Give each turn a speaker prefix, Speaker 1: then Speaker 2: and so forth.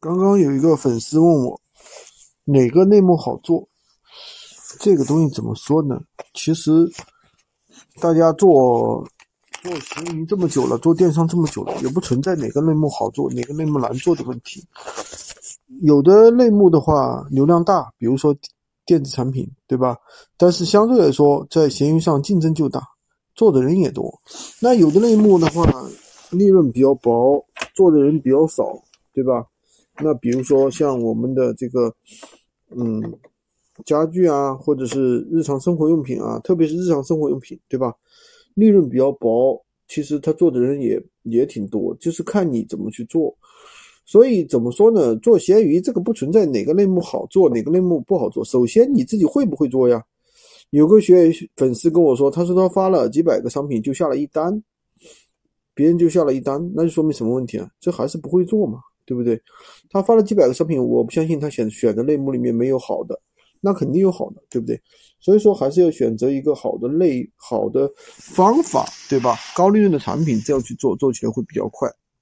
Speaker 1: 刚刚有一个粉丝问我哪个类目好做，这个东西怎么说呢？其实大家做做闲鱼这么久了，做电商这么久了，也不存在哪个类目好做，哪个类目难做的问题。有的类目的话流量大，比如说电子产品，对吧？但是相对来说，在闲鱼上竞争就大，做的人也多。那有的类目的话，利润比较薄，做的人比较少，对吧？那比如说像我们的这个，嗯，家具啊，或者是日常生活用品啊，特别是日常生活用品，对吧？利润比较薄，其实他做的人也也挺多，就是看你怎么去做。所以怎么说呢？做闲鱼这个不存在哪个类目好做，哪个类目不好做。首先你自己会不会做呀？有个学员粉丝跟我说，他说他发了几百个商品就下了一单，别人就下了一单，那就说明什么问题啊？这还是不会做嘛？对不对？他发了几百个商品，我不相信他选选的类目里面没有好的，那肯定有好的，对不对？所以说还是要选择一个好的类、好的方法，对吧？高利润的产品这样去做，做起来会比较快。